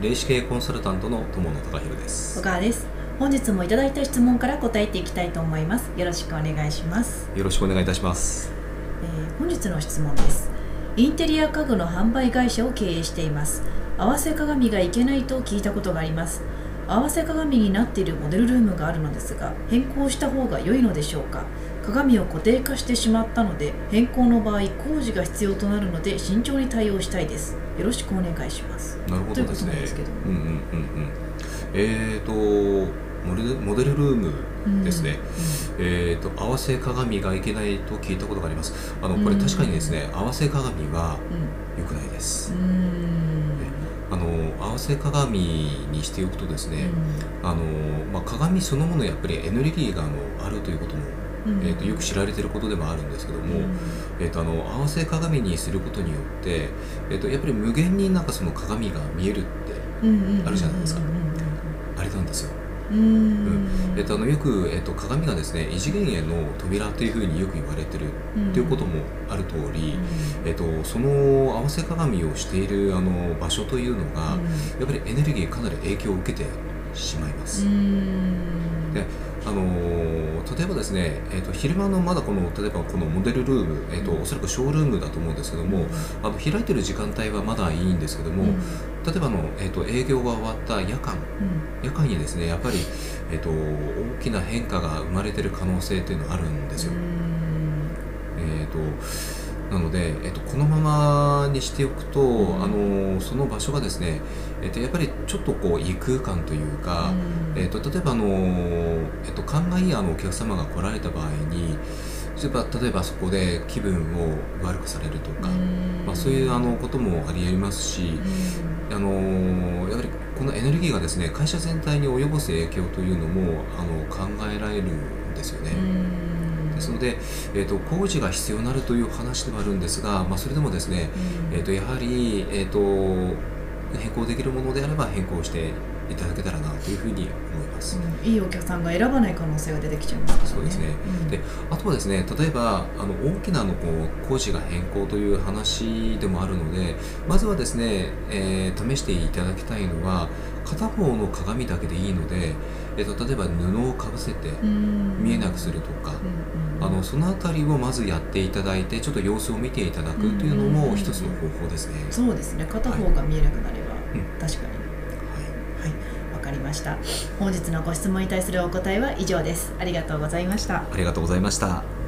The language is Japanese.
霊視系コンサルタントの友野隆弘です。小川です。本日もいただいた質問から答えていきたいと思います。よろしくお願いします、よろしくお願いいたします。えー本日の質問です。インテリア家具の販売会社を経営しています。合わせ鏡がいけないと聞いたことがあります合わせ鏡になっているモデルルームがあるのですが変更した方が良いのでしょうか？鏡を固定化してしまったので変更の場合工事が必要となるので慎重に対応したいです。よろしくお願いします。なるほどですね。うんうんうんうんうん。えーとモデルモデルルームですね、えーと合わせ鏡がいけないと聞いたことがあります。あのこれうん。確かにですね合わせ鏡はうん良くないです。うん合わせ鏡にしておくとですね、あのまあ、鏡そのものやっぱりエネルギーがあのあるということも、うんえー、とよく知られていることでもあるんですけども、えー、とあの合わせ鏡にすることによって、えー、とやっぱり無限になんかその鏡が見えるってあるじゃないですかあれなんですよ。うん。えー、とあのよく、えー、と鏡がですね異次元への扉というふうによく言われてるっていうこともある通り、えー、とその合わせ鏡をしているあの場所というのが、やっぱりエネルギーかなり影響を受けてしまいます。であのー例えばですね、えー、と昼間のまだこの例えばこのモデルルーム、えーとおそらくショールームだと思うんですけども、あの開いてる時間帯はまだいいんですけども、例えばあの、えー、と営業が終わった夜間夜間にですねやっぱり、えー、と大きな変化が生まれてる可能性っていうのはあるんですよ。えー、となので、えー、とこのままにしておくと、ん。あのその場所がですね、えー、とやっぱりちょっとこう異空間というか、えー、と例えば、あのえー、と勘がいいあのお客様が来られた場合に例えば例えばそこで気分を悪くされるとか、まあ、そういうあのこともありえますし、あのやはりこのエネルギーがですね会社全体に及ぼす影響というのもあの考えられるんですよね。ですので、えー、と工事が必要になるという話ではあるんですが、まあ、それでもですね、えー、とやはり、えー、と変更できるものであれば変更していただけたらなというふうに思います。いいお客さんが選ばない可能性が出てきちゃいますね。そうですね。であとはですね例えばあの大きなあのこう工事が変更という話でもあるのでまずはですね、えー試していただきたいのは片方の鏡だけでいいので、えー、と例えば布をかぶせて見えなくするとか、あのそのあたりをまずやっていただいてちょっと様子を見ていただくというのも一つの方法ですね。そうですね。片方が見えなくなれば、うん確かに。はい。はい。わかりました。本日のご質問に対するお答えは以上です。ありがとうございました。ありがとうございました。